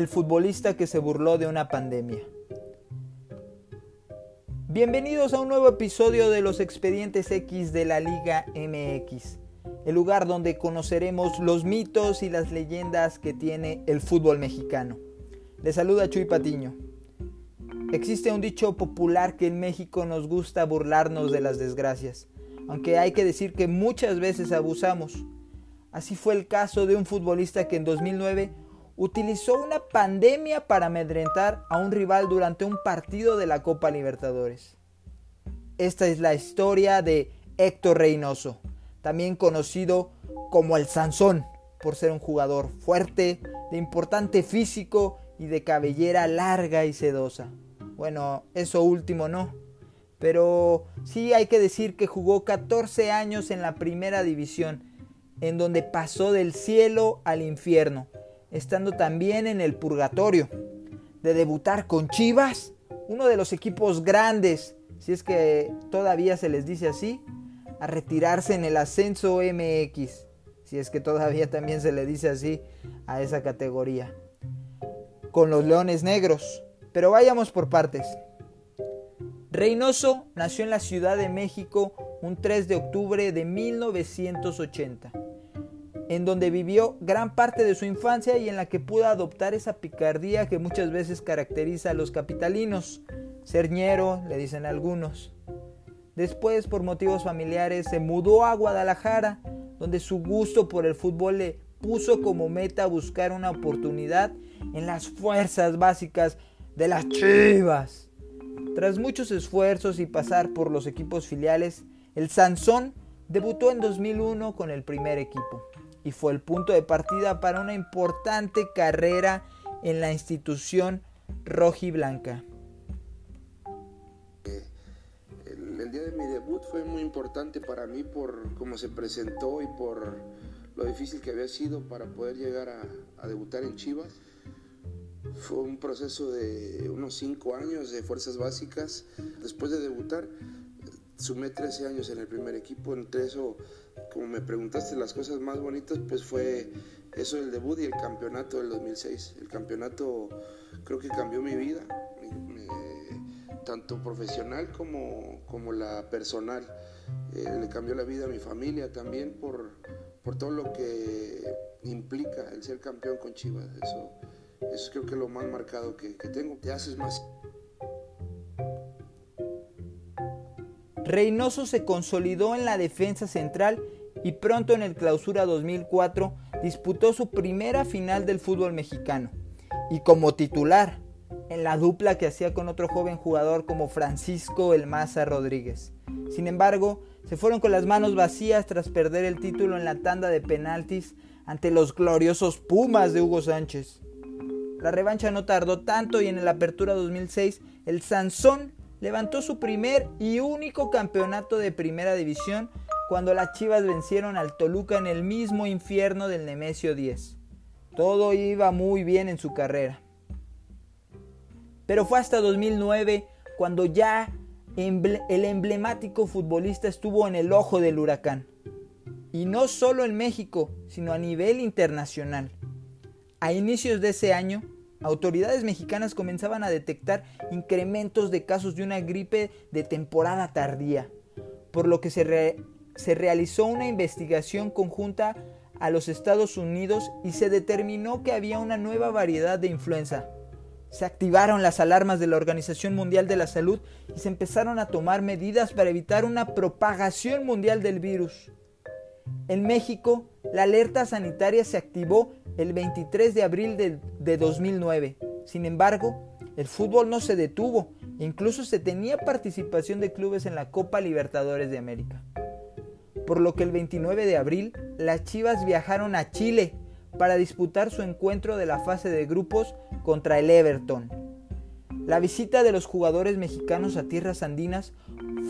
el futbolista que se burló de una pandemia. Bienvenidos a un nuevo episodio de los expedientes X de la Liga MX, el lugar donde conoceremos los mitos y las leyendas que tiene el fútbol mexicano. Les saluda Chuy Patiño. Existe un dicho popular que en México nos gusta burlarnos de las desgracias, aunque hay que decir que muchas veces abusamos. Así fue el caso de un futbolista que en 2009 utilizó una pandemia para amedrentar a un rival durante un partido de la Copa Libertadores. Esta es la historia de Héctor Reynoso, también conocido como el Sansón, por ser un jugador fuerte, de importante físico y de cabellera larga y sedosa. Bueno, eso último no. Pero sí hay que decir que jugó 14 años en la primera división, en donde pasó del cielo al infierno, estando también en el purgatorio. De debutar con Chivas, uno de los equipos grandes, si es que todavía se les dice así, a retirarse en el ascenso MX, si es que todavía también se le dice así a esa categoría, con los Leones Negros. Pero vayamos por partes. Reynoso nació en la Ciudad de México un 3 de octubre de 1980 en donde vivió gran parte de su infancia y en la que pudo adoptar esa picardía que muchas veces caracteriza a los capitalinos. Cerñero, le dicen algunos. Después, por motivos familiares, se mudó a Guadalajara, donde su gusto por el fútbol le puso como meta buscar una oportunidad en las fuerzas básicas de las Chivas. Tras muchos esfuerzos y pasar por los equipos filiales, el Sansón debutó en 2001 con el primer equipo y fue el punto de partida para una importante carrera en la institución rojiblanca. El, el día de mi debut fue muy importante para mí por cómo se presentó y por lo difícil que había sido para poder llegar a, a debutar en Chivas. Fue un proceso de unos cinco años de fuerzas básicas. Después de debutar, sumé 13 años en el primer equipo. Entre eso, como me preguntaste las cosas más bonitas, pues fue eso del debut y el campeonato del 2006. El campeonato creo que cambió mi vida, tanto profesional como, como la personal. Eh, le cambió la vida a mi familia también por, por todo lo que implica el ser campeón con Chivas. Eso, eso creo que es lo más marcado que, que tengo. Te haces más Reynoso se consolidó en la defensa central y pronto en el Clausura 2004 disputó su primera final del fútbol mexicano y como titular en la dupla que hacía con otro joven jugador como Francisco El Maza Rodríguez. Sin embargo, se fueron con las manos vacías tras perder el título en la tanda de penaltis ante los gloriosos Pumas de Hugo Sánchez. La revancha no tardó tanto y en la Apertura 2006 el Sansón levantó su primer y único campeonato de primera división cuando las Chivas vencieron al Toluca en el mismo infierno del Nemesio 10. Todo iba muy bien en su carrera. Pero fue hasta 2009 cuando ya el emblemático futbolista estuvo en el ojo del huracán. Y no solo en México, sino a nivel internacional. A inicios de ese año, autoridades mexicanas comenzaban a detectar incrementos de casos de una gripe de temporada tardía, por lo que se, realizó una investigación conjunta a los Estados Unidos y se determinó que había una nueva variedad de influenza. Se activaron las alarmas de la Organización Mundial de la Salud y se empezaron a tomar medidas para evitar una propagación mundial del virus. En México, la alerta sanitaria se activó el 23 de abril de, 2009. Sin embargo, el fútbol no se detuvo, incluso se tenía participación de clubes en la Copa Libertadores de América. Por lo que el 29 de abril, las Chivas viajaron a Chile para disputar su encuentro de la fase de grupos contra el Everton. La visita de los jugadores mexicanos a tierras andinas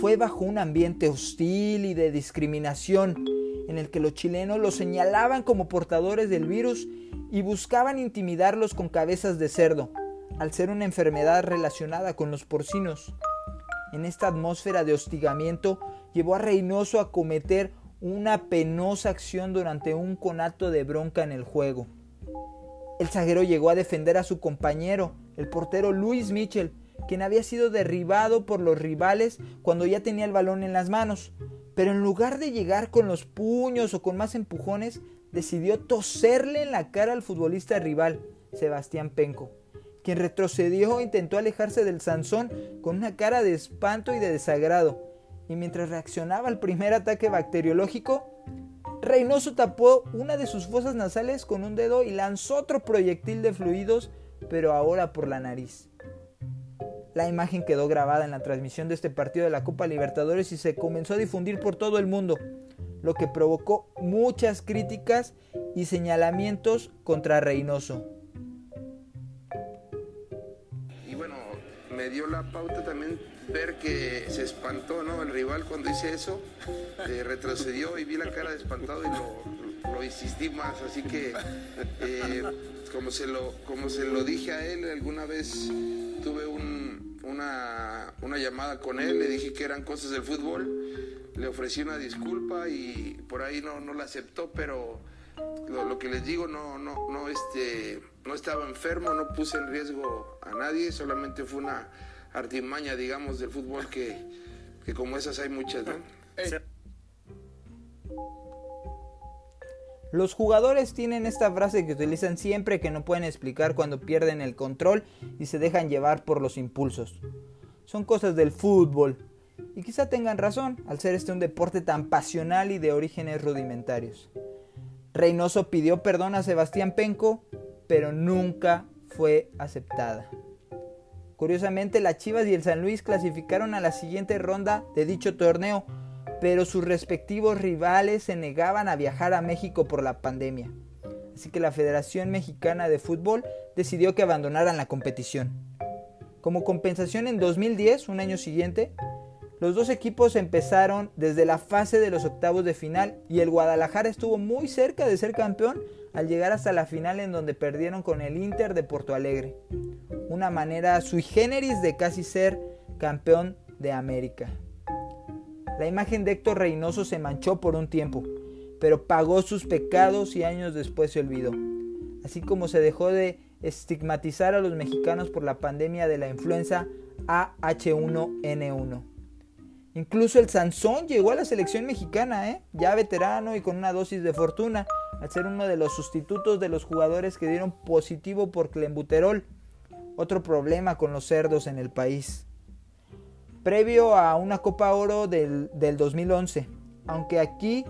fue bajo un ambiente hostil y de discriminación en el que los chilenos los señalaban como portadores del virus y buscaban intimidarlos con cabezas de cerdo, al ser una enfermedad relacionada con los porcinos. En esta atmósfera de hostigamiento llevó a Reynoso a cometer una penosa acción durante un conato de bronca en el juego. El zaguero llegó a defender a su compañero, el portero Luis Mitchell, quien había sido derribado por los rivales cuando ya tenía el balón en las manos. Pero en lugar de llegar con los puños o con más empujones, decidió toserle en la cara al futbolista rival, Sebastián Penco, quien retrocedió e intentó alejarse del Sansón con una cara de espanto y de desagrado. Y mientras reaccionaba al primer ataque bacteriológico, Reynoso tapó una de sus fosas nasales con un dedo y lanzó otro proyectil de fluidos, pero ahora por la nariz. La imagen quedó grabada en la transmisión de este partido de la Copa Libertadores y se comenzó a difundir por todo el mundo, lo que provocó muchas críticas y señalamientos contra Reynoso. Y bueno, me dio la pauta también ver que se espantó, ¿no? El rival cuando hice eso, eh, retrocedió y vi la cara de espantado y lo, insistí más. Así que, eh, como, se lo, como se lo dije a él, alguna vez tuve una, una llamada con él, le dije que eran cosas del fútbol, le ofrecí una disculpa y por ahí no, no la aceptó, pero lo, lo, que les digo, no, no, no, este, no estaba enfermo, no puse en riesgo a nadie, solamente fue una artimaña, digamos, del fútbol que, que como esas hay muchas, ¿no? Los jugadores tienen esta frase que utilizan siempre que no pueden explicar cuando pierden el control y se dejan llevar por los impulsos. Son cosas del fútbol. Y quizá tengan razón al ser este un deporte tan pasional y de orígenes rudimentarios. Reynoso pidió perdón a Sebastián Penco, pero nunca fue aceptada. Curiosamente, las Chivas y el San Luis clasificaron a la siguiente ronda de dicho torneo, pero sus respectivos rivales se negaban a viajar a México por la pandemia. Así que la Federación Mexicana de Fútbol decidió que abandonaran la competición. Como compensación en 2010, un año siguiente, los dos equipos empezaron desde la fase de los octavos de final y el Guadalajara estuvo muy cerca de ser campeón al llegar hasta la final en donde perdieron con el Inter de Porto Alegre una manera sui generis de casi ser campeón de América. La imagen de Héctor Reynoso se manchó por un tiempo, pero pagó sus pecados y años después se olvidó. Así como se dejó de estigmatizar a los mexicanos por la pandemia de la influenza AH1N1. Incluso el Sansón llegó a la selección mexicana, ¿eh? ya veterano y con una dosis de fortuna, al ser uno de los sustitutos de los jugadores que dieron positivo por clenbuterol otro problema con los cerdos en el país. Previo a una Copa Oro del, 2011, aunque aquí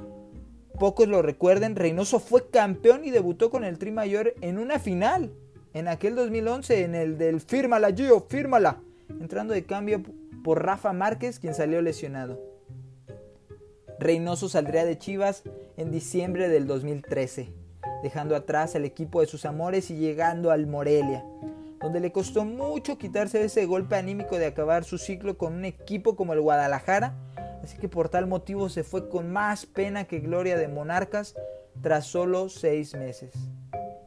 pocos lo recuerden, Reynoso fue campeón y debutó con el Tri Mayor en una final, en aquel 2011, en el del Fírmala Gio, fírmala, entrando de cambio por Rafa Márquez, quien salió lesionado. Reynoso saldría de Chivas en diciembre del 2013, dejando atrás al equipo de sus amores y llegando al Morelia, donde le costó mucho quitarse ese golpe anímico de acabar su ciclo con un equipo como el Guadalajara, así que por tal motivo se fue con más pena que gloria de Monarcas tras solo seis meses.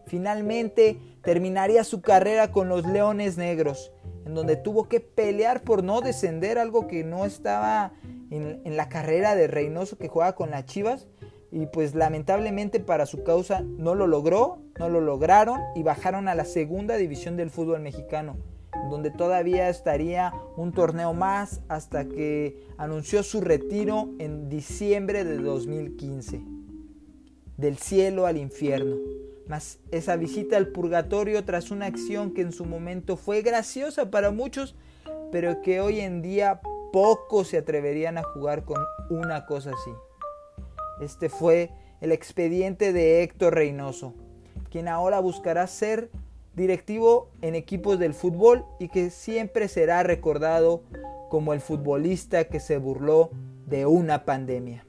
Finalmente terminaría su carrera con los Leones Negros, en donde tuvo que pelear por no descender, algo que no estaba en, en la carrera de Reynoso que juega con las Chivas, y pues lamentablemente para su causa no lo logró, no lo lograron y bajaron a la segunda división del fútbol mexicano, donde todavía estaría un torneo más hasta que anunció su retiro en diciembre de 2015. Del cielo al infierno. Mas esa visita al purgatorio tras una acción que en su momento fue graciosa para muchos, pero que hoy en día pocos se atreverían a jugar con una cosa así. Este fue el expediente de Héctor Reynoso, quien ahora buscará ser directivo en equipos del fútbol y que siempre será recordado como el futbolista que se burló de una pandemia.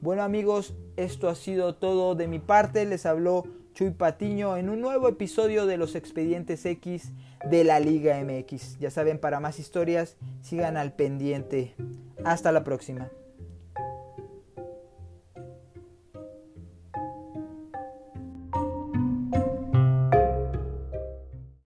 Bueno amigos, esto ha sido todo de mi parte. Les habló Chuy Patiño en un nuevo episodio de los expedientes X de la Liga MX. Ya saben, para más historias, sigan al pendiente. Hasta la próxima.